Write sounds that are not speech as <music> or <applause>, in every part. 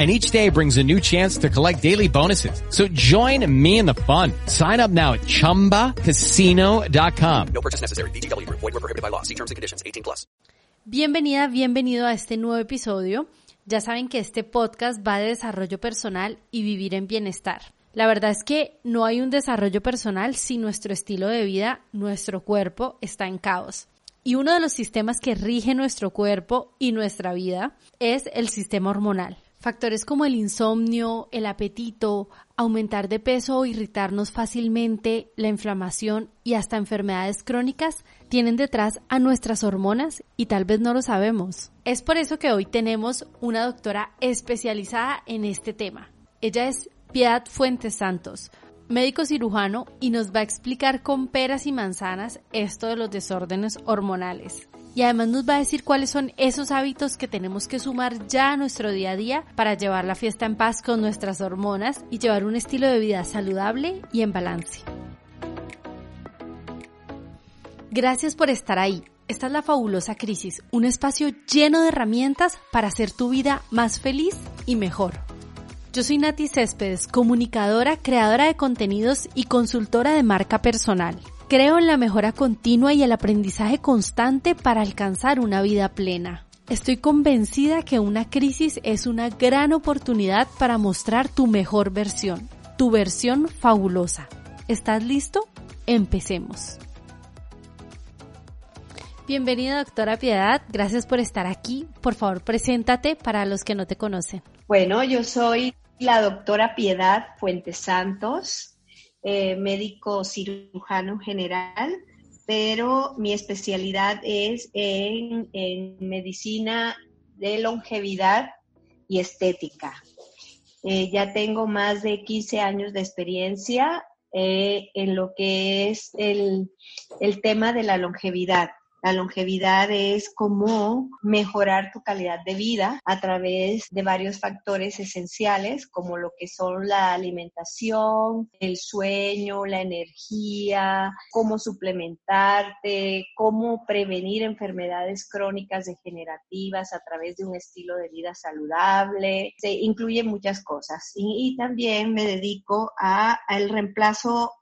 and each day brings a new chance to collect daily bonuses. So join me in the fun. Sign up now at ChumbaCasino.com. No purchase necessary. BGW. Void were prohibited by law. See terms and conditions. 18 plus. Bienvenida, bienvenido a este nuevo episodio. Ya saben que este podcast va de desarrollo personal y vivir en bienestar. La verdad es que no hay un desarrollo personal si nuestro estilo de vida, nuestro cuerpo está en caos. Y uno de los sistemas que rige nuestro cuerpo y nuestra vida es el sistema hormonal. Factores como el insomnio, el apetito, aumentar de peso o irritarnos fácilmente, la inflamación y hasta enfermedades crónicas tienen detrás a nuestras hormonas y tal vez no lo sabemos. Es por eso que hoy tenemos una doctora especializada en este tema. Ella es Piedad Fuentes Santos, médico cirujano y nos va a explicar con peras y manzanas esto de los desórdenes hormonales y además nos va a decir cuáles son esos hábitos que tenemos que sumar ya a nuestro día a día para llevar la fiesta en paz con nuestras hormonas y llevar un estilo de vida saludable y en balance. Gracias por estar ahí. Esta es la fabulosa crisis, un espacio lleno de herramientas para hacer tu vida más feliz y mejor. Yo soy Nati Céspedes, comunicadora, creadora de contenidos y consultora de marca personal. Creo en la mejora continua y el aprendizaje constante para alcanzar una vida plena. Estoy convencida que una crisis es una gran oportunidad para mostrar tu mejor versión, tu versión fabulosa. ¿Estás listo? Empecemos. Bienvenida doctora Piedad, gracias por estar aquí. Por favor, preséntate para los que no te conocen. Bueno, yo soy la doctora Piedad Fuentes Santos, eh, médico cirujano general, pero mi especialidad es en, medicina de longevidad y estética. Eh, ya tengo más de 15 años de experiencia eh, en lo que es el, el tema de la longevidad. La longevidad es cómo mejorar tu calidad de vida a través de varios factores esenciales como lo que son la alimentación, el sueño, la energía, cómo suplementarte, cómo prevenir enfermedades crónicas degenerativas a través de un estilo de vida saludable. Se incluye muchas cosas y, también me dedico al reemplazo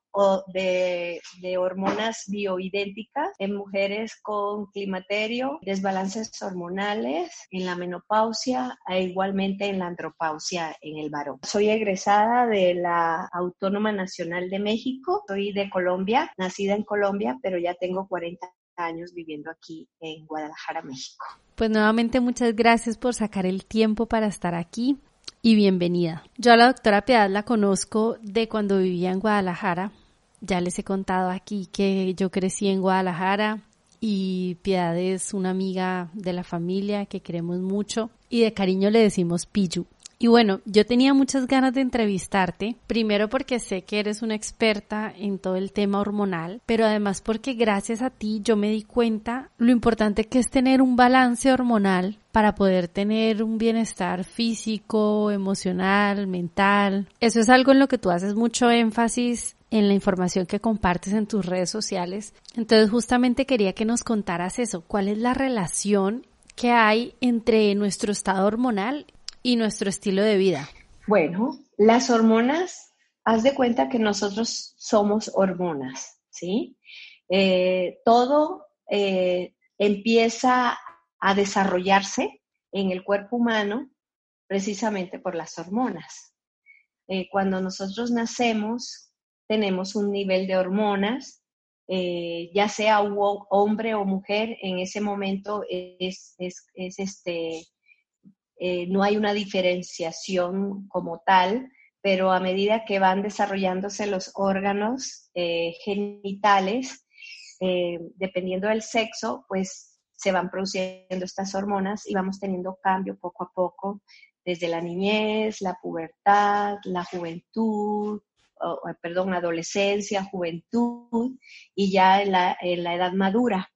de, hormonas bioidénticas en mujeres con climaterio, desbalances hormonales, en la menopausia e igualmente en la andropausia en el varón. Soy egresada de la Autónoma Nacional de México, soy de Colombia, nacida en Colombia, pero ya tengo 40 años viviendo aquí en Guadalajara, México. Pues nuevamente muchas gracias por sacar el tiempo para estar aquí y bienvenida. Yo a la doctora Piedad la conozco de cuando vivía en Guadalajara. Ya les he contado aquí que yo crecí en Guadalajara y Piedad es una amiga de la familia que queremos mucho y de cariño le decimos Piyu. Y bueno, yo tenía muchas ganas de entrevistarte, primero porque sé que eres una experta en todo el tema hormonal, pero además porque gracias a ti yo me di cuenta lo importante que es tener un balance hormonal para poder tener un bienestar físico, emocional, mental. Eso es algo en lo que tú haces mucho énfasis en la información que compartes en tus redes sociales. Entonces justamente quería que nos contaras eso, cuál es la relación que hay entre nuestro estado hormonal y nuestro estilo de vida? Bueno, las hormonas, haz de cuenta que nosotros somos hormonas, ¿sí? Eh, todo eh, empieza a desarrollarse en el cuerpo humano precisamente por las hormonas. Eh, cuando nosotros nacemos, tenemos un nivel de hormonas eh, ya sea hombre o mujer, en ese momento es, es, este, eh, no hay una diferenciación como tal, pero a medida que van desarrollándose los órganos eh, genitales, dependiendo del sexo, pues se van produciendo estas hormonas y vamos teniendo cambio poco a poco desde la niñez, la pubertad, la juventud, perdón, adolescencia, juventud y ya en la, en la edad madura.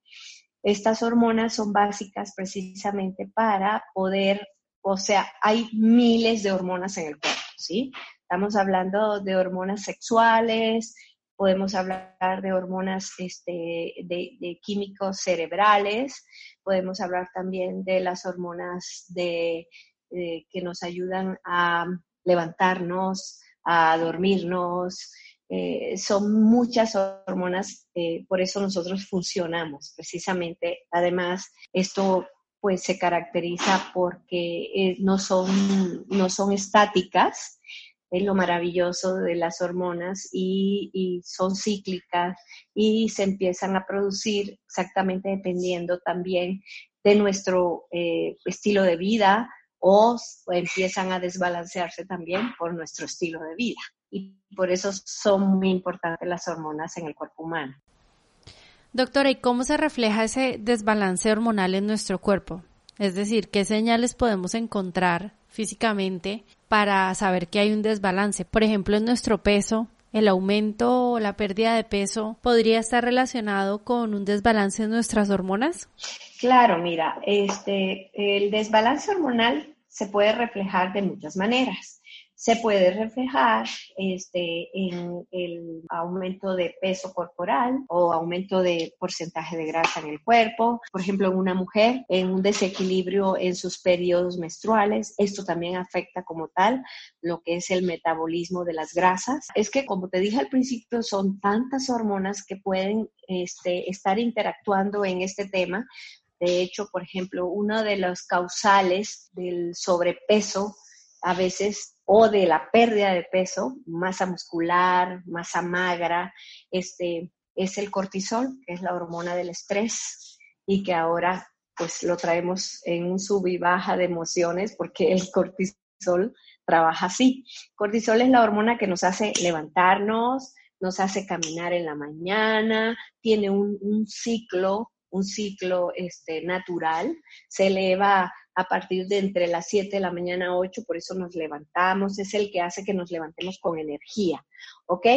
Estas hormonas son básicas precisamente para poder, o sea, hay miles de hormonas en el cuerpo, ¿sí? Estamos hablando de hormonas sexuales, podemos hablar de hormonas este, de, químicos cerebrales, podemos hablar también de las hormonas de, que nos ayudan a levantarnos, a dormirnos. Eh, son muchas hormonas, eh, por eso nosotros funcionamos precisamente. Además, esto pues se caracteriza porque eh, no, son, no son estáticas, es lo maravilloso de las hormonas y, y, son cíclicas y se empiezan a producir exactamente dependiendo también de nuestro estilo de vida, o empiezan a desbalancearse también por nuestro estilo de vida. Y por eso son muy importantes las hormonas en el cuerpo humano. Doctora, ¿y cómo se refleja ese desbalance hormonal en nuestro cuerpo? Es decir, ¿qué señales podemos encontrar físicamente para saber que hay un desbalance? Por ejemplo, en nuestro peso, el aumento o la pérdida de peso podría estar relacionado con un desbalance en nuestras hormonas? Claro, mira, este, el desbalance hormonal se puede reflejar de muchas maneras. Se puede reflejar este, en el aumento de peso corporal o aumento de porcentaje de grasa en el cuerpo. Por ejemplo, en una mujer, en un desequilibrio en sus periodos menstruales. Esto también afecta como tal lo que es el metabolismo de las grasas. Es que, como te dije al principio, son tantas hormonas que pueden este, estar interactuando en este tema de hecho, por ejemplo, uno de los causales del sobrepeso a veces o de la pérdida de peso, masa muscular, masa magra, este, es el cortisol, que es la hormona del estrés y que ahora pues lo traemos en un sub y baja de emociones porque el cortisol trabaja así. Cortisol es la hormona que nos hace levantarnos, nos hace caminar en la mañana, tiene un, un ciclo un ciclo este, natural, se eleva a partir de entre las 7 de la mañana a 8, por eso nos levantamos, es el que hace que nos levantemos con energía, ¿ok?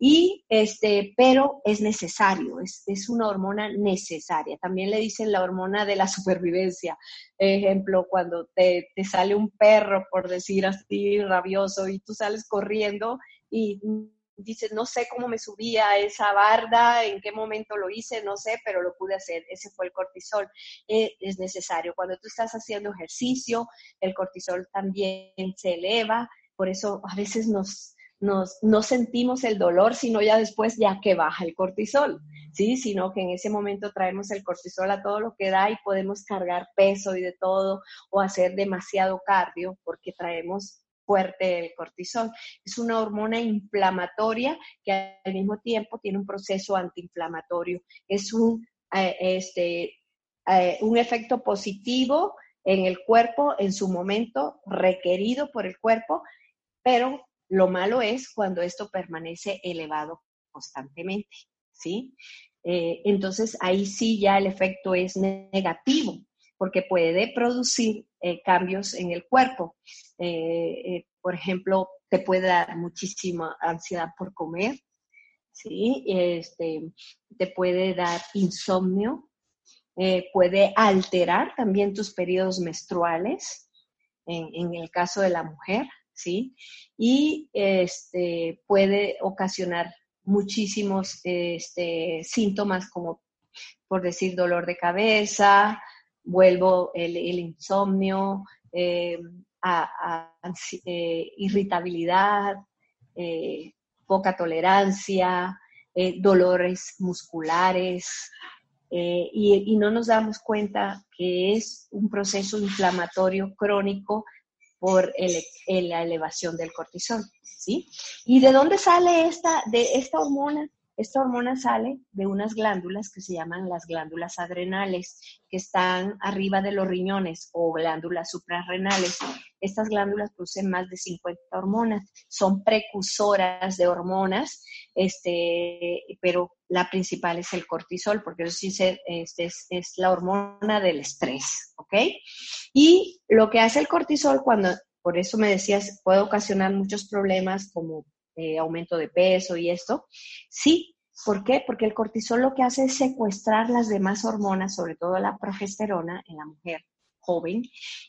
Y este, pero es necesario, es, es una hormona necesaria. También le dicen la hormona de la supervivencia. Ejemplo, cuando te, te sale un perro, por decir así, rabioso, y tú sales corriendo y dices, no sé cómo me subí a esa barda, en qué momento lo hice, no sé, pero lo pude hacer. Ese fue el cortisol. Eh, es necesario. Cuando tú estás haciendo ejercicio, el cortisol también se eleva. Por eso a veces nos, nos, no sentimos el dolor, sino ya después, ya que baja el cortisol, ¿sí? Sino que en ese momento traemos el cortisol a todo lo que da y podemos cargar peso y de todo, o hacer demasiado cardio, porque traemos fuerte el cortisol. Es una hormona inflamatoria que al mismo tiempo tiene un proceso antiinflamatorio. Es un, eh, este, eh, un efecto positivo en el cuerpo en su momento requerido por el cuerpo, pero lo malo es cuando esto permanece elevado constantemente, ¿sí? Eh, entonces ahí sí ya el efecto es negativo porque puede producir eh, cambios en el cuerpo. Eh, eh, por ejemplo, te puede dar muchísima ansiedad por comer, ¿sí? Este, te puede dar insomnio, puede alterar también tus periodos menstruales, en, el caso de la mujer, ¿sí? Y este, puede ocasionar muchísimos este, síntomas como, por decir, dolor de cabeza, vuelvo el, insomnio, eh, eh, irritabilidad, eh, poca tolerancia, dolores musculares, y, no nos damos cuenta que es un proceso inflamatorio crónico por la elevación del cortisol, ¿sí? ¿Y de dónde sale esta, de esta hormona? Esta hormona sale de unas glándulas que se llaman las glándulas adrenales, que están arriba de los riñones o glándulas suprarrenales. Estas glándulas producen más de 50 hormonas, son precursoras de hormonas, este, pero la principal es el cortisol, porque eso sí se, este, es, es la hormona del estrés, ¿ok? Y lo que hace el cortisol cuando, por eso me decías, puede ocasionar muchos problemas como eh, aumento de peso y esto. Sí, ¿por qué? Porque el cortisol lo que hace es secuestrar las demás hormonas, sobre todo la progesterona en la mujer joven,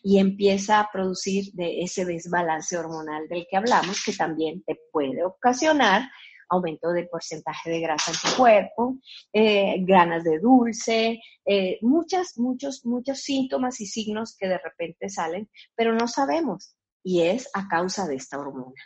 y empieza a producir de ese desbalance hormonal del que hablamos, que también te puede ocasionar aumento del porcentaje de grasa en tu cuerpo, eh, ganas de dulce, eh, muchos, muchos síntomas y signos que de repente salen, pero no sabemos y es a causa de esta hormona.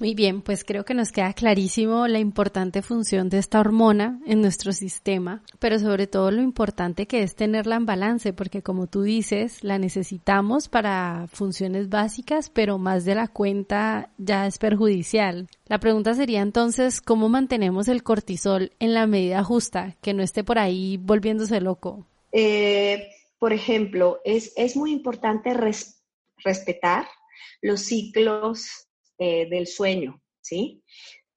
Muy bien, pues creo que nos queda clarísimo la importante función de esta hormona en nuestro sistema, pero sobre todo lo importante que es tenerla en balance, porque como tú dices, la necesitamos para funciones básicas, pero más de la cuenta ya es perjudicial. La pregunta sería entonces, ¿cómo mantenemos el cortisol en la medida justa, que no esté por ahí volviéndose loco? Eh, por ejemplo, es, es muy importante respetar los ciclos eh, del sueño, ¿sí?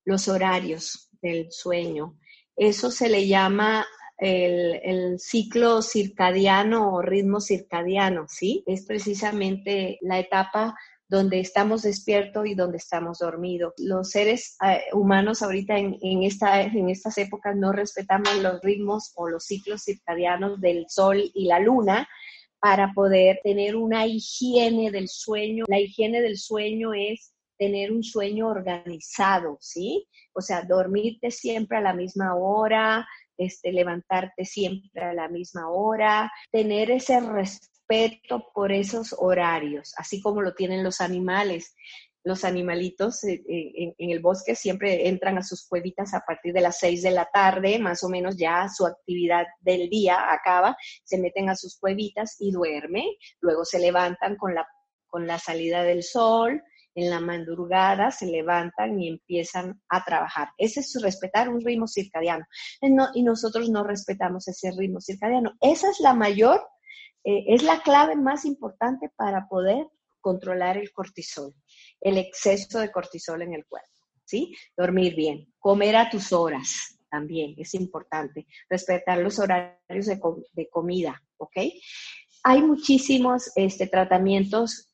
Los horarios del sueño. Eso se le llama el, ciclo circadiano o ritmo circadiano, ¿sí? Es precisamente la etapa donde estamos despiertos y donde estamos dormidos. Los seres eh, humanos ahorita en, en estas épocas no respetamos los ritmos o los ciclos circadianos del sol y la luna para poder tener una higiene del sueño. La higiene del sueño es tener un sueño organizado, ¿sí? O sea, dormirte siempre a la misma hora, este, levantarte siempre a la misma hora, tener ese respeto por esos horarios, así como lo tienen los animales. Los animalitos eh, eh, en, el bosque siempre entran a sus cuevitas a partir de las seis de la tarde, más o menos ya su actividad del día acaba, se meten a sus cuevitas y duermen, luego se levantan con la, con la salida del sol, en la madrugada se levantan y empiezan a trabajar. Ese es respetar un ritmo circadiano. Eh, y nosotros no respetamos ese ritmo circadiano. Esa es la mayor, eh, es la clave más importante para poder controlar el cortisol, el exceso de cortisol en el cuerpo. ¿Sí? Dormir bien, comer a tus horas también es importante, respetar los horarios de, comida. Hay muchísimos este, tratamientos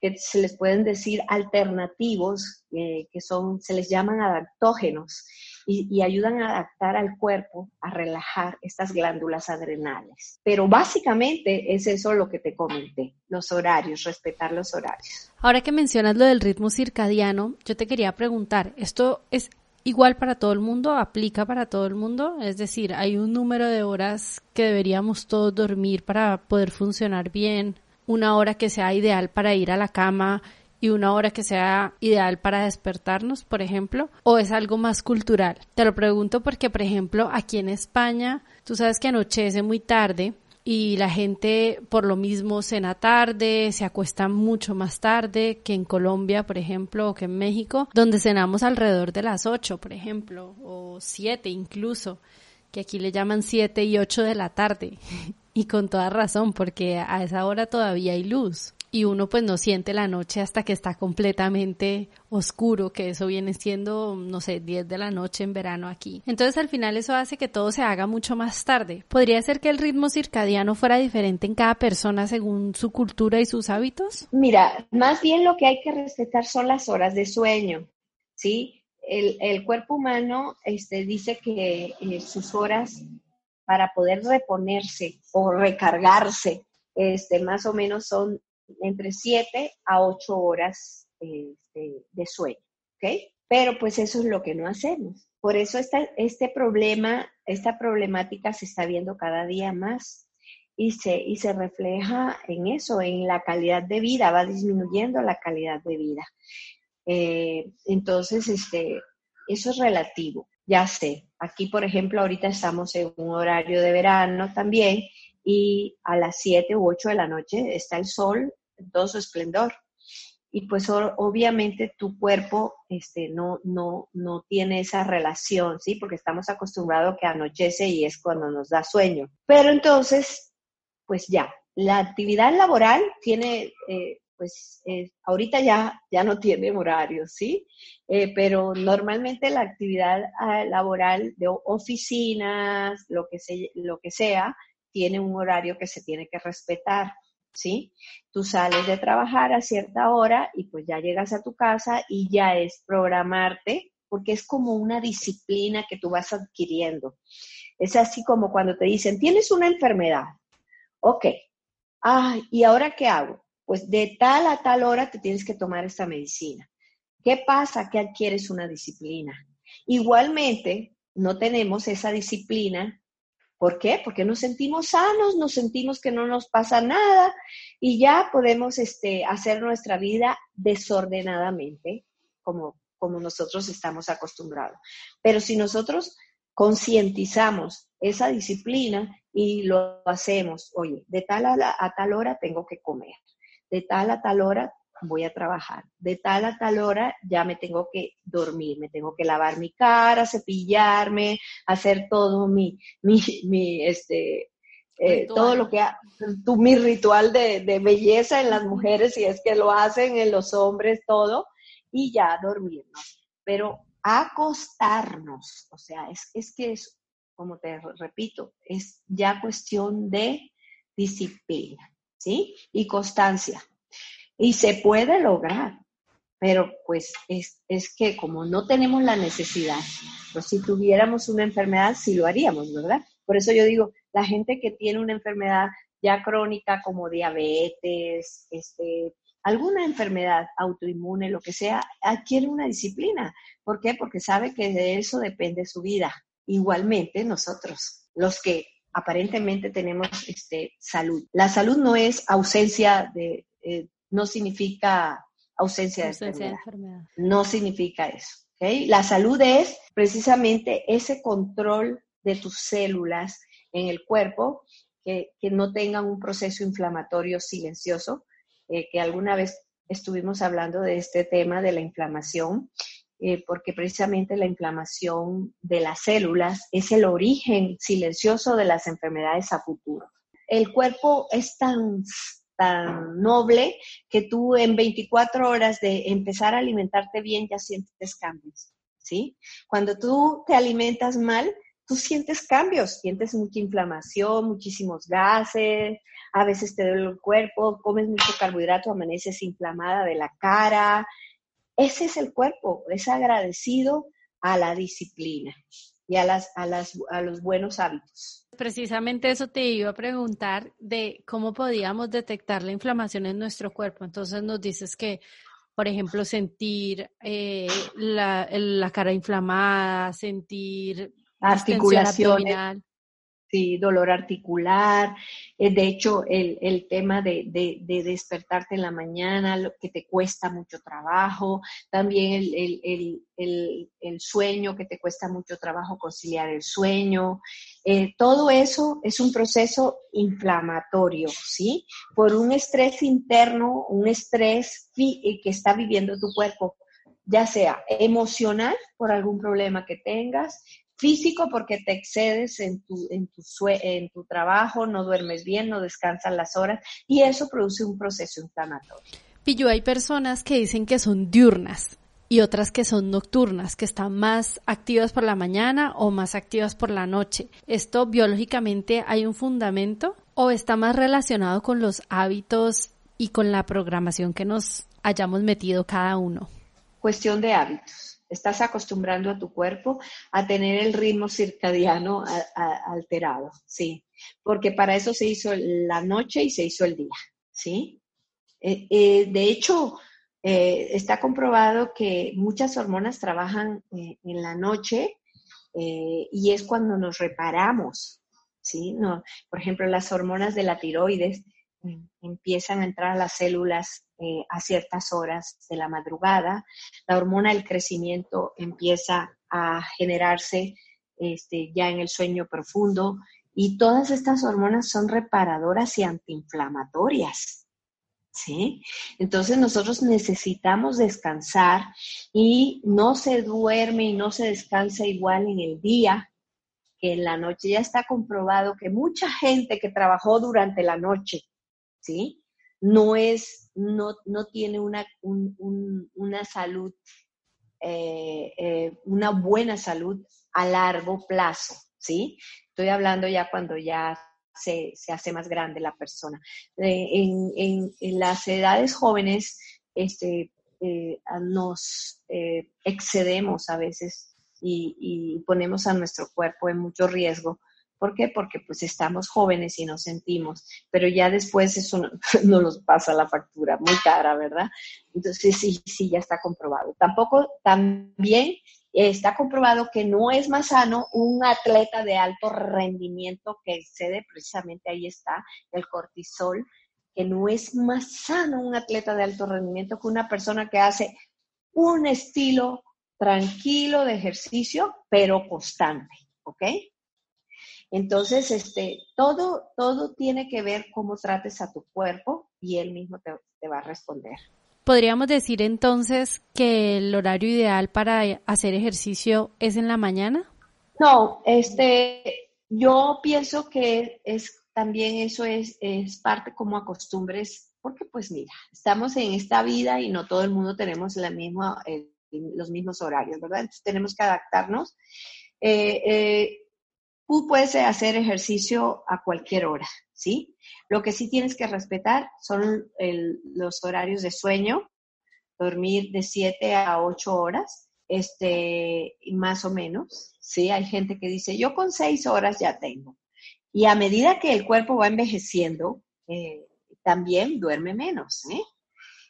que se les pueden decir alternativos, eh, que son, se les llaman adaptógenos y, ayudan a adaptar al cuerpo a relajar estas glándulas adrenales. Pero básicamente es eso lo que te comenté, los horarios, respetar los horarios. Ahora que mencionas lo del ritmo circadiano, yo te quería preguntar, ¿esto es igual para todo el mundo? ¿Aplica para todo el mundo? Es decir, ¿hay un número de horas que deberíamos todos dormir para poder funcionar bien? Una hora que sea ideal para ir a la cama y una hora que sea ideal para despertarnos, por ejemplo, o es algo más cultural. Te lo pregunto porque, por ejemplo, aquí en España, tú sabes que anochece muy tarde y la gente por lo mismo cena tarde, se acuesta mucho más tarde que en Colombia, por ejemplo, o que en México, donde cenamos alrededor de las 8, por ejemplo, o 7 incluso, que aquí le llaman 7 y 8 de la tarde. <laughs> Y con toda razón, porque a esa hora todavía hay luz. Y uno pues no siente la noche hasta que está completamente oscuro, que eso viene siendo, no sé, 10 de la noche en verano aquí. Entonces al final eso hace que todo se haga mucho más tarde. ¿Podría ser que el ritmo circadiano fuera diferente en cada persona según su cultura y sus hábitos? Mira, más bien lo que hay que respetar son las horas de sueño, ¿sí? El, el cuerpo humano este, dice que eh, sus horas para poder reponerse o recargarse, este, más o menos son entre 7 a 8 horas este, de sueño, ¿ok? Pero pues eso es lo que no hacemos. Por eso esta, este problema, esta problemática se está viendo cada día más y se, y se refleja en eso, en la calidad de vida, va disminuyendo la calidad de vida. Eh, entonces, este, eso es relativo ya sé, aquí por ejemplo ahorita estamos en un horario de verano también y a las 7 u 8 de la noche está el sol en todo su esplendor. y pues obviamente tu cuerpo este, no, no, no tiene esa relación, ¿sí? Porque estamos acostumbrados que anochece y es cuando nos da sueño. Pero entonces, pues ya, la actividad laboral tiene, eh, pues eh, ahorita ya, ya no tiene horario, ¿sí? Eh, pero normalmente la actividad ah, laboral de oficinas, lo que, lo que sea, tiene un horario que se tiene que respetar. ¿sí? Tú sales de trabajar a cierta hora y pues ya llegas a tu casa y ya es programarte, porque es como una disciplina que tú vas adquiriendo. Es así como cuando te dicen, tienes una enfermedad. Ok. Ah, ¿y ahora qué hago? Pues de tal a tal hora te tienes que tomar esta medicina. ¿Qué pasa? Que adquieres una disciplina. Igualmente, no tenemos esa disciplina ¿Por qué? Porque nos sentimos sanos, nos sentimos que no nos pasa nada y ya podemos este, hacer nuestra vida desordenadamente, como, nosotros estamos acostumbrados. Pero si nosotros concientizamos esa disciplina y lo hacemos, oye, de tal a tal hora tengo que comer, de tal a tal hora voy a trabajar. De tal a tal hora ya me tengo que dormir, me tengo que lavar mi cara, cepillarme, hacer todo mi, mi, mi este, eh, todo lo que, tu, mi ritual de, de, belleza en las mujeres, si es que lo hacen en los hombres, todo, y ya dormirnos. Pero acostarnos, o sea, es, es que es, como te repito, es ya cuestión de disciplina, ¿sí? Y constancia. Y se puede lograr, pero pues es, es, que como no tenemos la necesidad, pues si tuviéramos una enfermedad, sí lo haríamos, ¿verdad? Por eso yo digo, la gente que tiene una enfermedad ya crónica como diabetes, este, alguna enfermedad autoinmune, lo que sea, adquiere una disciplina. ¿Por qué? Porque sabe que de eso depende su vida. Igualmente nosotros, los que aparentemente tenemos este, salud. La salud no es ausencia de, eh, no significa ausencia, de, enfermedad. No significa eso. La salud es precisamente ese control de tus células en el cuerpo que, no tengan un proceso inflamatorio silencioso, eh, que alguna vez estuvimos hablando de este tema de la inflamación, eh, porque precisamente la inflamación de las células es el origen silencioso de las enfermedades a futuro. El cuerpo es tan tan noble que tú en 24 horas de empezar a alimentarte bien ya sientes cambios, ¿sí? Cuando tú te alimentas mal, tú sientes cambios, sientes mucha inflamación, muchísimos gases, a veces te duele el cuerpo, comes mucho carbohidrato, amaneces inflamada de la cara. Ese es el cuerpo, es agradecido a la disciplina y a, las, a, las, a los buenos hábitos. Precisamente eso te iba a preguntar de cómo podíamos detectar la inflamación en nuestro cuerpo. Entonces nos dices que, por ejemplo, sentir eh, la, la, cara inflamada, sentir articulación sí, dolor articular. Eh, de hecho, el, tema de, despertarte en la mañana, lo que te cuesta mucho trabajo, también el, sueño, que te cuesta mucho trabajo conciliar el sueño. Eh, todo eso es un proceso inflamatorio, ¿sí? Por un estrés interno, un estrés eh, que está viviendo tu cuerpo ya sea emocional por algún problema que tengas, físico porque te excedes en tu, en tu, en tu trabajo, no duermes bien, no descansas las horas y eso produce un proceso inflamatorio. Pillo, hay personas que dicen que son diurnas y otras que son nocturnas, que están más activas por la mañana o más activas por la noche. ¿Esto biológicamente hay un fundamento o está más relacionado con los hábitos y con la programación que nos hayamos metido cada uno? Cuestión de hábitos estás acostumbrando a tu cuerpo a tener el ritmo circadiano alterado, ¿sí? Porque para eso se hizo la noche y se hizo el día, ¿sí? Eh, eh, de hecho, eh, está comprobado que muchas hormonas trabajan en la noche y es cuando nos reparamos, ¿sí? No, por ejemplo, las hormonas de la tiroides empiezan a entrar a las células eh, a ciertas horas de la madrugada. La hormona del crecimiento empieza a generarse este, ya en el sueño profundo y todas estas hormonas son reparadoras y antiinflamatorias. ¿sí? Entonces nosotros necesitamos descansar y no se duerme y no se descansa igual en el día que en la noche. Ya está comprobado que mucha gente que trabajó durante la noche, ¿sí? No es, no, no tiene una, una salud, eh, eh, una buena salud a largo plazo, ¿sí? Estoy hablando ya cuando ya se, hace más grande la persona. Eh, en, las edades jóvenes este, nos excedemos a veces y, ponemos a nuestro cuerpo en mucho riesgo. ¿Por qué? Porque pues estamos jóvenes y nos sentimos, pero ya después eso no, <laughs> no, nos pasa la factura, muy cara, ¿verdad? Entonces sí, sí, ya está comprobado. Tampoco, también Está comprobado que no es más sano un atleta de alto rendimiento que excede, precisamente ahí está, el cortisol, que no es más sano un atleta de alto rendimiento que una persona que hace un estilo tranquilo de ejercicio, pero constante, ¿ok? Entonces, este, todo, todo tiene que ver cómo trates a tu cuerpo y él mismo te, te va a responder. ¿Podríamos decir entonces que el horario ideal para hacer ejercicio es en la mañana? No, este, yo pienso que es también eso es, es parte como a costumbres, porque pues mira, estamos en esta vida y no todo el mundo tenemos la misma, los mismos horarios, ¿verdad? Entonces tenemos que adaptarnos. Eh, eh, tú puedes hacer ejercicio a cualquier hora, ¿sí? Lo que sí tienes que respetar son los horarios de sueño, dormir de 7 a 8 horas, este, más o menos, ¿sí? Hay gente que dice, yo con 6 horas ya tengo. Y a medida que el cuerpo va envejeciendo, eh, también duerme menos, ¿eh?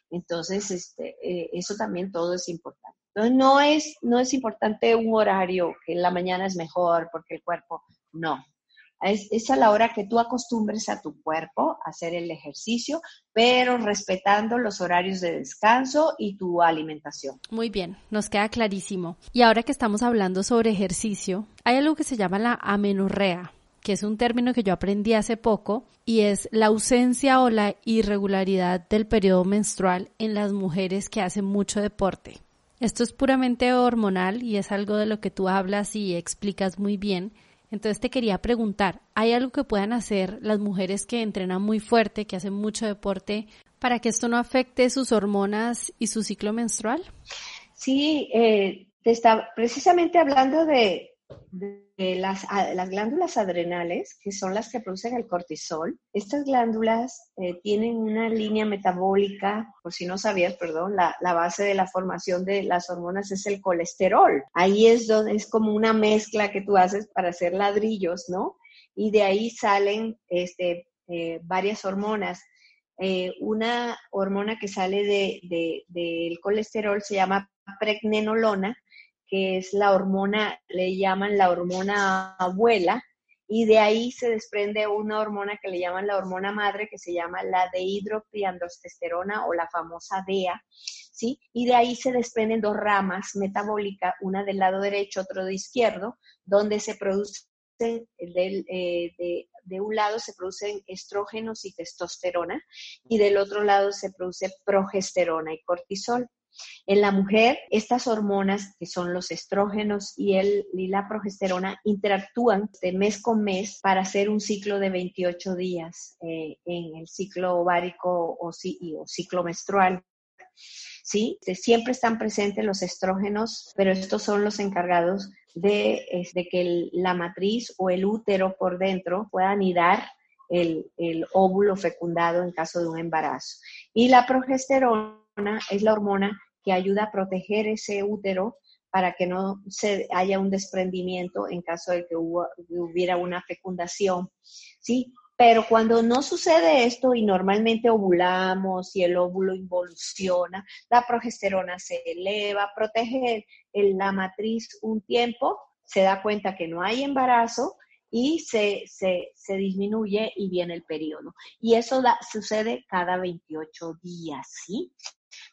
Entonces, este, eh, eso también todo es importante. Entonces, no es, no es importante un horario que en la mañana es mejor porque el cuerpo, no. Es, a la hora que tú acostumbres a tu cuerpo a hacer el ejercicio, pero respetando los horarios de descanso y tu alimentación. Muy bien, nos queda clarísimo. Y ahora que estamos hablando sobre ejercicio, hay algo que se llama la amenorrea que es un término que yo aprendí hace poco, y es la ausencia o la irregularidad del periodo menstrual en las mujeres que hacen mucho deporte. Esto es puramente hormonal y es algo de lo que tú hablas y explicas muy bien, entonces te quería preguntar, ¿hay algo que puedan hacer las mujeres que entrenan muy fuerte, que hacen mucho deporte, para que esto no afecte sus hormonas y su ciclo menstrual? Sí, eh, te está precisamente hablando de las, las, glándulas adrenales, que son las que producen el cortisol, estas glándulas eh, tienen una línea metabólica, por si no sabías, perdón, la, la, base de la formación de las hormonas es el colesterol. Ahí es donde es como una mezcla que tú haces para hacer ladrillos, ¿no? Y de ahí salen este, eh, varias hormonas. Eh, una hormona que sale del de, de, colesterol se llama pregnenolona, que es la hormona, le llaman la hormona abuela, y de ahí se desprende una hormona que le llaman la hormona madre, que se llama la dehidropiandrotesterona o la famosa DEA, ¿sí? Y de ahí se desprenden dos ramas metabólicas, una del lado derecho, otro de izquierdo, donde se producen, eh, de, de un lado se producen estrógenos y testosterona, y del otro lado se produce progesterona y cortisol. En la mujer, estas hormonas, que son los estrógenos y, el, la progesterona, interactúan de mes con mes para hacer un ciclo de 28 días eh, en el ciclo ovárico o, ciclo menstrual. ¿sí? Siempre están presentes los estrógenos, pero estos son los encargados de, que la matriz o el útero por dentro pueda anidar el, el, óvulo fecundado en caso de un embarazo. Y la progesterona es la hormona que ayuda a proteger ese útero para que no se haya un desprendimiento en caso de que hubiera una fecundación, ¿sí? Pero cuando no sucede esto y normalmente ovulamos y el óvulo involuciona, la progesterona se eleva, protege la matriz un tiempo, se da cuenta que no hay embarazo y se, se, disminuye y viene el periodo. Y eso sucede cada 28 días, ¿sí?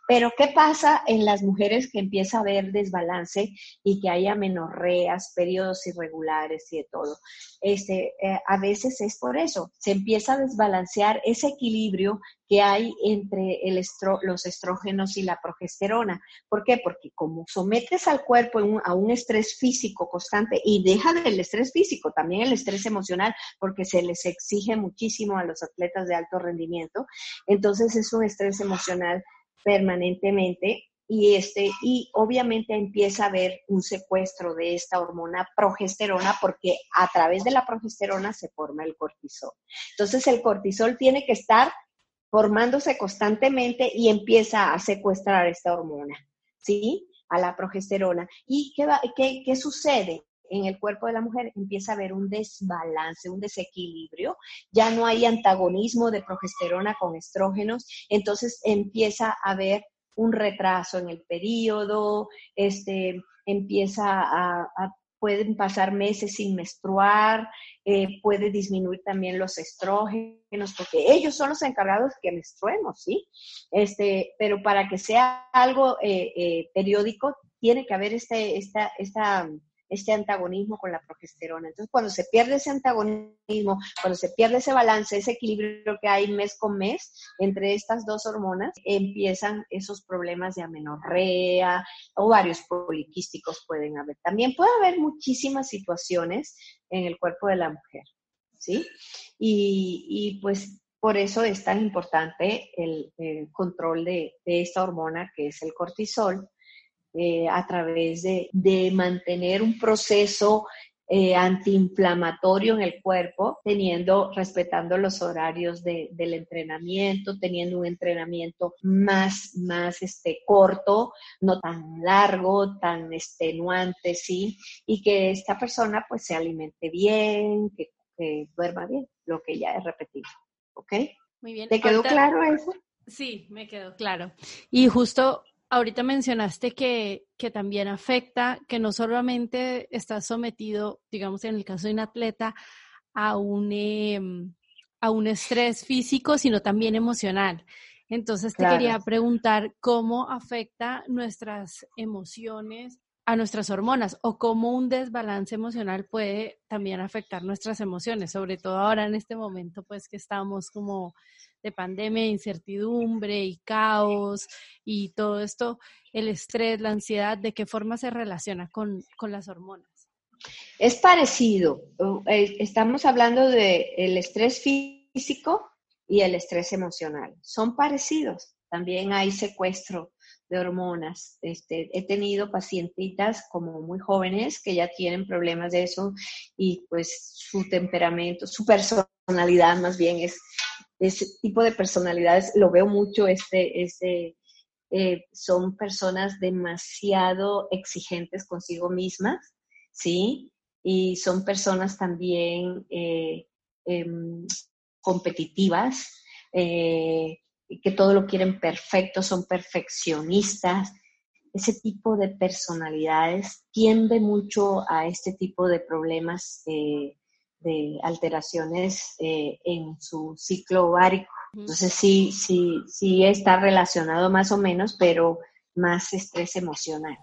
Pero ¿qué pasa en las mujeres que empieza a haber desbalance y que haya menorreas, periodos irregulares y de todo? Este, eh, a veces es por eso, se empieza a desbalancear ese equilibrio que hay entre el los estrógenos y la progesterona. ¿Por qué? Porque como sometes al cuerpo a un estrés físico constante y deja del estrés físico, también el estrés emocional, porque se les exige muchísimo a los atletas de alto rendimiento, entonces es un estrés emocional permanentemente y este y obviamente empieza a haber un secuestro de esta hormona progesterona porque a través de la progesterona se forma el cortisol. Entonces el cortisol tiene que estar formándose constantemente y empieza a secuestrar esta hormona, ¿sí? A la progesterona. ¿Y qué, qué, qué sucede? En el cuerpo de la mujer empieza a haber un desbalance, un desequilibrio, ya no hay antagonismo de progesterona con estrógenos, entonces empieza a haber un retraso en el periodo, este, empieza a, pueden pasar meses sin menstruar, eh, puede disminuir también los estrógenos, porque ellos son los encargados que menstruemos, ¿sí? Este, pero para que sea algo eh, eh, periódico, tiene que haber este, esta, esta este antagonismo con la progesterona. Entonces, cuando se pierde ese antagonismo, cuando se pierde ese balance, ese equilibrio que hay mes con mes entre estas dos hormonas, empiezan esos problemas de amenorrea, varios poliquísticos pueden haber. También puede haber muchísimas situaciones en el cuerpo de la mujer, ¿sí? Y, pues por eso es tan importante el, control de esta hormona que es el cortisol, eh, a través de, mantener un proceso eh, antiinflamatorio en el cuerpo, teniendo, respetando los horarios del entrenamiento, teniendo un entrenamiento más, más este, corto, no tan largo, tan extenuante, ¿sí? Y que esta persona pues se alimente bien, que, duerma bien, lo que ya he repetido, ¿ok? Muy bien. ¿Te quedó claro eso? Sí, me quedó claro. Y justo ahorita mencionaste que, que, también afecta, que no solamente está sometido, digamos, en el caso de un atleta, a un, em, a un estrés físico, sino también emocional. Entonces te quería preguntar cómo afecta nuestras emociones a nuestras hormonas o cómo un desbalance emocional puede también afectar nuestras emociones, sobre todo ahora en este momento, pues que estamos como de pandemia, incertidumbre y caos y todo esto, el estrés, la ansiedad, ¿de qué forma se relaciona con, las hormonas? Es parecido. Eh, estamos hablando del el estrés físico y el estrés emocional. Son parecidos. También hay secuestro de hormonas. Este, he tenido pacientitas como muy jóvenes que ya tienen problemas de eso y pues su temperamento, su personalidad más bien es ese tipo de personalidades, lo veo mucho, este, este, son personas demasiado exigentes consigo mismas, ¿sí? Y son personas también eh, em, competitivas, eh, que todo lo quieren perfecto, son perfeccionistas. Ese tipo de personalidades tiende mucho a este tipo de problemas de alteraciones eh, en su ciclo ovárico. Entonces sí, sí, sí está relacionado más o menos, pero más estrés emocional.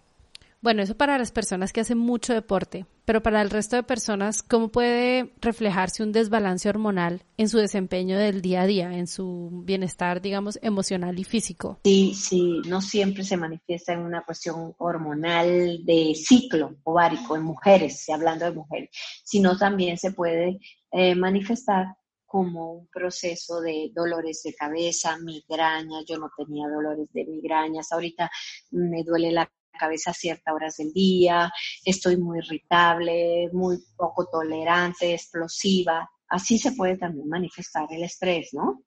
Bueno, eso para las personas que hacen mucho deporte, pero para el resto de personas, ¿cómo puede reflejarse un desbalance hormonal en su desempeño del día a día, en su bienestar, digamos, emocional y físico? Sí, sí, no siempre se manifiesta en una cuestión hormonal de ciclo ovárico en mujeres, hablando de mujeres, sino también se puede eh, manifestar como un proceso de dolores de cabeza, migrañas, yo no tenía dolores de migrañas, ahorita me duele la cabeza a ciertas horas del día, estoy muy irritable, muy poco tolerante, explosiva. Así se puede también manifestar el estrés, ¿no?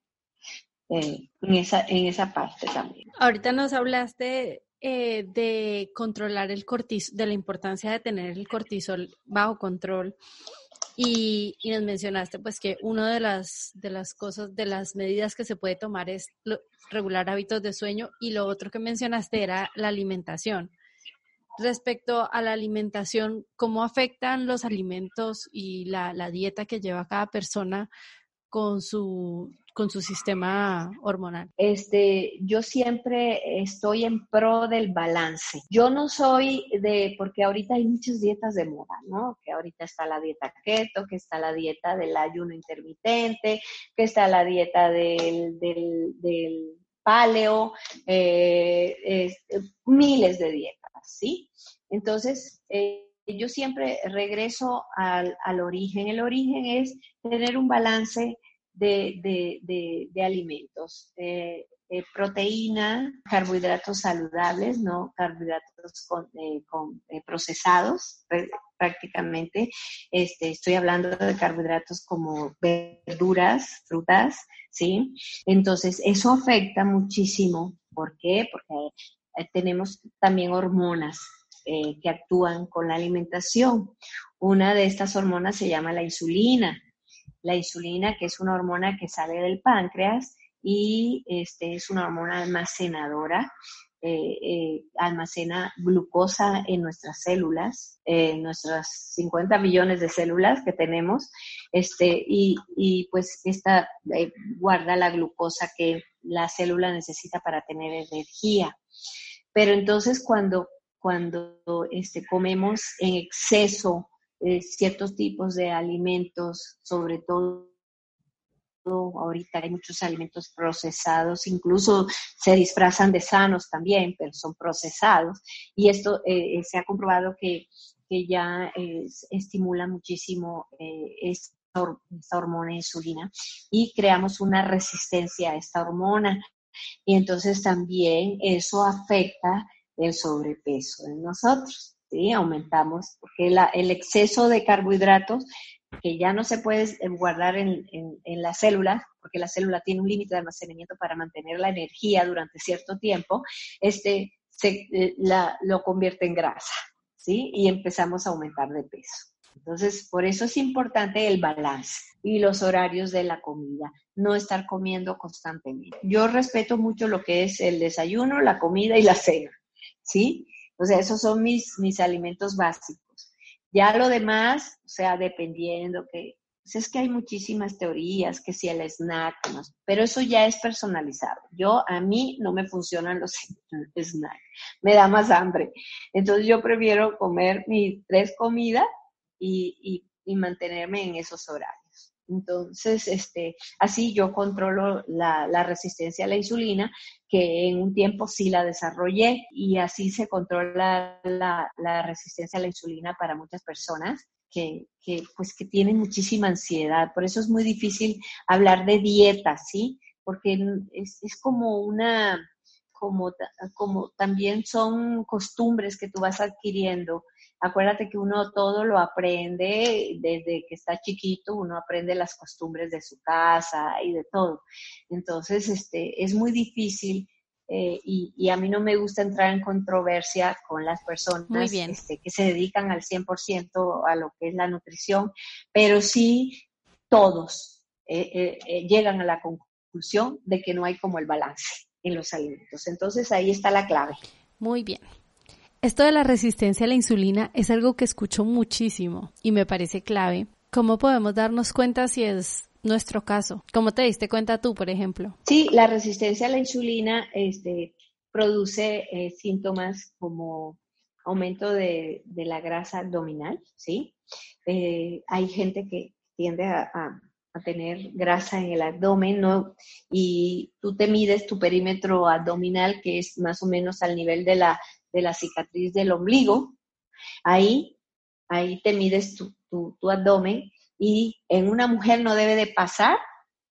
Eh, en, esa, en esa parte también. Ahorita nos hablaste eh, de controlar el cortisol, de la importancia de tener el cortisol bajo control. Y, y, nos mencionaste pues que una de las, de las cosas, de las medidas que se puede tomar es regular hábitos de sueño y lo otro que mencionaste era la alimentación respecto a la alimentación, cómo afectan los alimentos y la, dieta que lleva cada persona con su, con su sistema hormonal? Este, yo siempre estoy en pro del balance. Yo no soy de, porque ahorita hay muchas dietas de moda, ¿no? Que ahorita está la dieta keto, que está la dieta del ayuno intermitente, que está la dieta del, del, paleo, eh, miles de dietas, ¿sí? Entonces, eh, yo siempre regreso al, al, origen. El origen es tener un balance de, alimentos. Eh, eh, proteína, carbohidratos saludables, no carbohidratos con, eh, procesados prácticamente. Este, estoy hablando de carbohidratos como verduras, frutas, ¿sí? Entonces, eso afecta muchísimo. ¿Por qué? Porque tenemos también hormonas que actúan con la alimentación. Una de estas hormonas se llama la insulina la insulina, que es una hormona que sale del páncreas y este, es una hormona almacenadora. Eh, eh, almacena glucosa en nuestras células, en nuestras 50 millones de células que tenemos, este, y, y pues esta eh, guarda la glucosa que la célula necesita para tener energía. Pero entonces cuando, cuando este, comemos en exceso eh, ciertos tipos de alimentos, sobre todo ahorita hay muchos alimentos procesados, incluso se disfrazan de sanos también, pero son procesados. Y esto eh, se ha comprobado que, ya estimula muchísimo eh, esta, hormona insulina y creamos una resistencia a esta hormona. Y entonces también eso afecta el sobrepeso en nosotros. ¿sí? Aumentamos, porque el exceso de carbohidratos que ya no se puede guardar en, en, la célula, porque la célula tiene un límite de almacenamiento para mantener la energía durante cierto tiempo, este, se, eh, la, lo convierte en grasa, ¿sí? Y empezamos a aumentar de peso. Entonces, por eso es importante el balance y los horarios de la comida, no estar comiendo constantemente. Yo respeto mucho lo que es el desayuno, la comida y la cena, ¿sí? O sea, esos son mis, mis alimentos básicos. Ya lo demás, o sea, dependiendo que, pues es que hay muchísimas teorías, que si el snack, pero eso ya es personalizado. Yo, a mí no me funcionan los <laughs> snacks, me da más hambre. Entonces yo prefiero comer mis tres comidas y, y mantenerme en esos horarios. Entonces, este, así yo controlo la, resistencia a la insulina, que en un tiempo sí la desarrollé y así se controla la, resistencia a la insulina para muchas personas que, pues, que tienen muchísima ansiedad. Por eso es muy difícil hablar de dieta, ¿sí? Porque es, es como una, como, como también son costumbres que tú vas adquiriendo Acuérdate que uno todo lo aprende desde que está chiquito, uno aprende las costumbres de su casa y de todo. Entonces, este, es muy difícil eh, y, a mí no me gusta entrar en controversia con las personas este, que se dedican al 100% a lo que es la nutrición, pero sí todos eh, eh, llegan a la conclusión de que no hay como el balance en los alimentos. Entonces ahí está la clave. Muy bien. Esto de la resistencia a la insulina es algo que escucho muchísimo y me parece clave. ¿Cómo podemos darnos cuenta si es nuestro caso? ¿Cómo te diste cuenta tú, por ejemplo? Sí, la resistencia a la insulina este, produce eh, síntomas como aumento de, la grasa abdominal, ¿sí? Eh, hay gente que tiende a, a, tener grasa en el abdomen, ¿no? Y tú te mides tu perímetro abdominal, que es más o menos al nivel de la de la cicatriz del ombligo. Ahí, ahí te mides tu, tu, abdomen y en una mujer no debe de pasar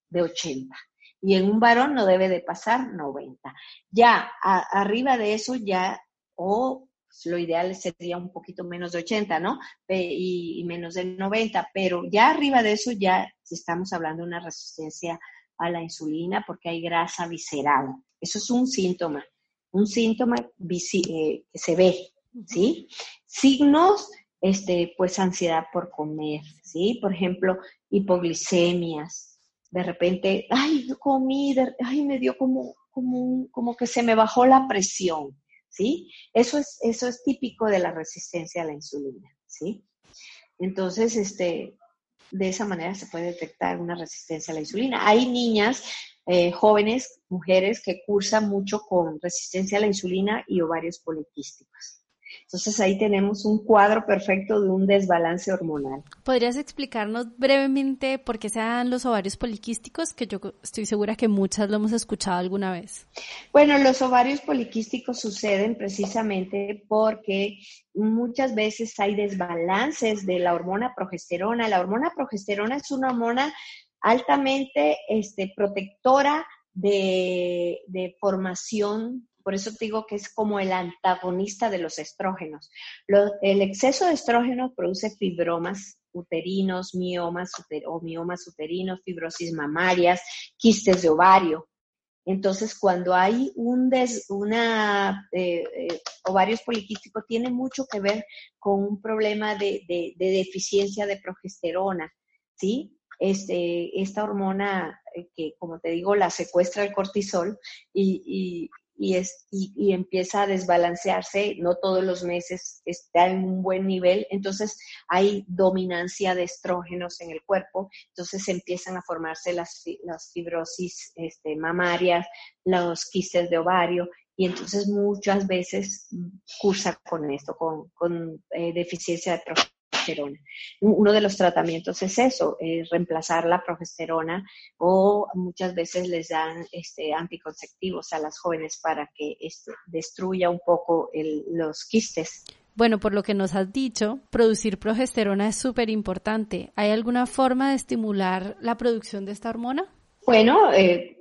de 80 y en un varón no debe de pasar 90. Ya arriba de eso ya, o lo ideal sería un poquito menos de 80, ¿no? Y, y, menos de 90, pero ya arriba de eso ya estamos hablando de una resistencia a la insulina porque hay grasa visceral. Eso es un síntoma un síntoma eh, que se ve, ¿sí? Signos, este, pues ansiedad por comer, ¿sí? Por ejemplo, hipoglicemias. De repente, ay, yo comí, ay, me dio como, como, como que se me bajó la presión, ¿sí? Eso es, eso es típico de la resistencia a la insulina, ¿sí? Entonces, este, de esa manera se puede detectar una resistencia a la insulina. Hay niñas, eh, jóvenes, mujeres que cursan mucho con resistencia a la insulina y ovarios poliquísticos. Entonces ahí tenemos un cuadro perfecto de un desbalance hormonal. ¿Podrías explicarnos brevemente por qué se dan los ovarios poliquísticos? Que yo estoy segura que muchas lo hemos escuchado alguna vez. Bueno, los ovarios poliquísticos suceden precisamente porque muchas veces hay desbalances de la hormona progesterona. La hormona progesterona es una hormona altamente este, protectora de, de formación por eso te digo que es como el antagonista de los estrógenos. el exceso de estrógenos produce fibromas uterinos, miomas o miomas uterinos, fibrosis mamarias, quistes de ovario. Entonces, cuando hay un des, una, eh, eh, ovarios poliquísticos, tiene mucho que ver con un problema de, deficiencia de progesterona, ¿sí? Este, esta hormona eh, que, como te digo, la secuestra el cortisol y, es, y, empieza a desbalancearse, no todos los meses está en un buen nivel, entonces hay dominancia de estrógenos en el cuerpo, entonces empiezan a formarse las, las fibrosis este, mamarias, los quistes de ovario, y entonces muchas veces cursa con esto, con, con eh, deficiencia de progesterona. Uno de los tratamientos es eso, reemplazar la progesterona o muchas veces les dan este, anticonceptivos a las jóvenes para que este, destruya un poco los quistes. Bueno, por lo que nos has dicho, producir progesterona es súper importante. ¿Hay alguna forma de estimular la producción de esta hormona? Bueno, eh,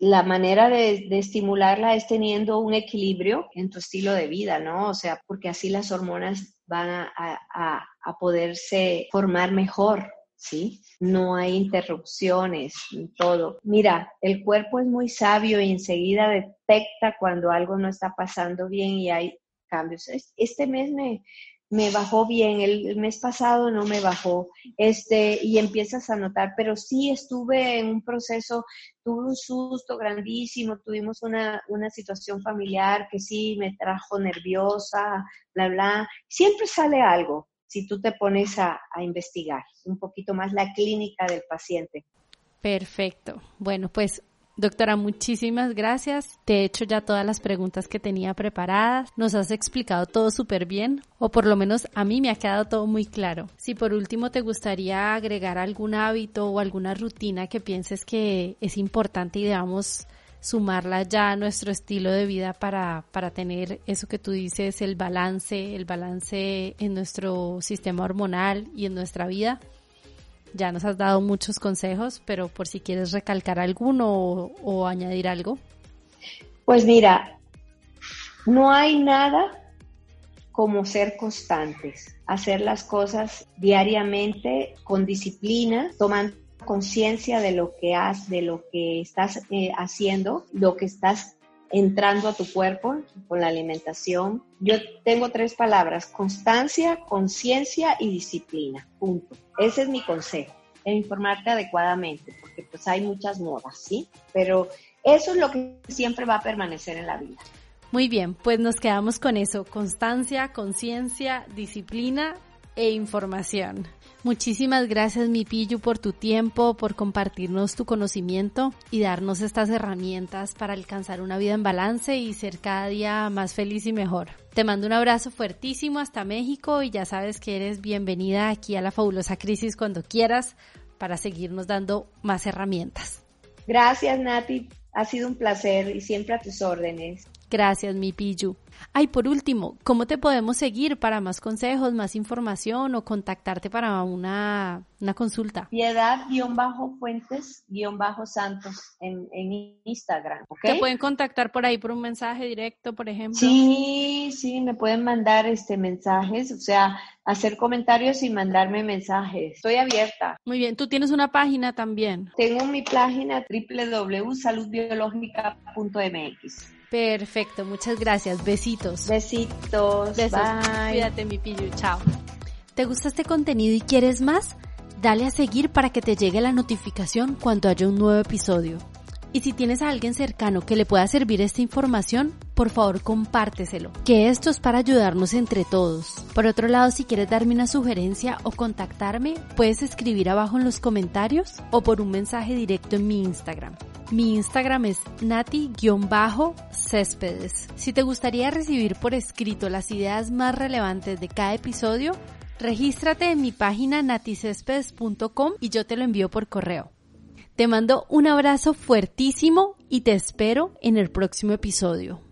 la manera de, estimularla es teniendo un equilibrio en tu estilo de vida, ¿no? O sea, porque así las hormonas van a, poderse formar mejor, ¿sí? No hay interrupciones, todo. Mira, el cuerpo es muy sabio y enseguida detecta cuando algo no está pasando bien y hay cambios. Este mes me, me bajó bien, el, mes pasado no me bajó, este, y empiezas a notar, pero sí estuve en un proceso, tuve un susto grandísimo, tuvimos una, una situación familiar que sí me trajo nerviosa, bla, bla, siempre sale algo si tú te pones a, a investigar un poquito más la clínica del paciente. Perfecto. Bueno, pues Doctora, muchísimas gracias. Te he hecho ya todas las preguntas que tenía preparadas. Nos has explicado todo súper bien, o por lo menos a mí me ha quedado todo muy claro. Si por último te gustaría agregar algún hábito o alguna rutina que pienses que es importante y debamos sumarla ya a nuestro estilo de vida para, para tener eso que tú dices, el balance, el balance en nuestro sistema hormonal y en nuestra vida. Ya nos has dado muchos consejos, pero por si quieres recalcar alguno o, añadir algo. Pues mira, no hay nada como ser constantes, hacer las cosas diariamente con disciplina, tomando conciencia de lo que has, de lo que estás eh, haciendo, lo que estás entrando a tu cuerpo con la alimentación. Yo tengo tres palabras, constancia, conciencia y disciplina. Punto. Ese es mi consejo. Informarte adecuadamente, porque pues hay muchas modas, ¿sí? Pero eso es lo que siempre va a permanecer en la vida. Muy bien, pues nos quedamos con eso, constancia, conciencia, disciplina e información. Muchísimas gracias, mi Pillu, por tu tiempo, por compartirnos tu conocimiento y darnos estas herramientas para alcanzar una vida en balance y ser cada día más feliz y mejor. Te mando un abrazo fuertísimo hasta México y ya sabes que eres bienvenida aquí a la fabulosa crisis cuando quieras para seguirnos dando más herramientas. Gracias, Nati. Ha sido un placer y siempre a tus órdenes. Gracias, mi Pillu. Ay, por último, ¿cómo te podemos seguir para más consejos, más información o contactarte para una, una consulta? Piedad-fuentes-santos en, en Instagram. ¿okay? ¿Te pueden contactar por ahí por un mensaje directo, por ejemplo? Sí, sí, me pueden mandar este mensajes, o sea, hacer comentarios y mandarme mensajes. Estoy abierta. Muy bien, tú tienes una página también. Tengo mi página www.saludbiológica.mx. Perfecto, muchas gracias. Besitos. Besitos. Besos. Bye. Cuídate, mi pillo. Chao. ¿Te gusta este contenido y quieres más? Dale a seguir para que te llegue la notificación cuando haya un nuevo episodio. Y si tienes a alguien cercano que le pueda servir esta información, por favor compárteselo, que esto es para ayudarnos entre todos. Por otro lado, si quieres darme una sugerencia o contactarme, puedes escribir abajo en los comentarios o por un mensaje directo en mi Instagram. Mi Instagram es nati-céspedes. Si te gustaría recibir por escrito las ideas más relevantes de cada episodio, regístrate en mi página naticespedes.com y yo te lo envío por correo. Te mando un abrazo fuertísimo y te espero en el próximo episodio.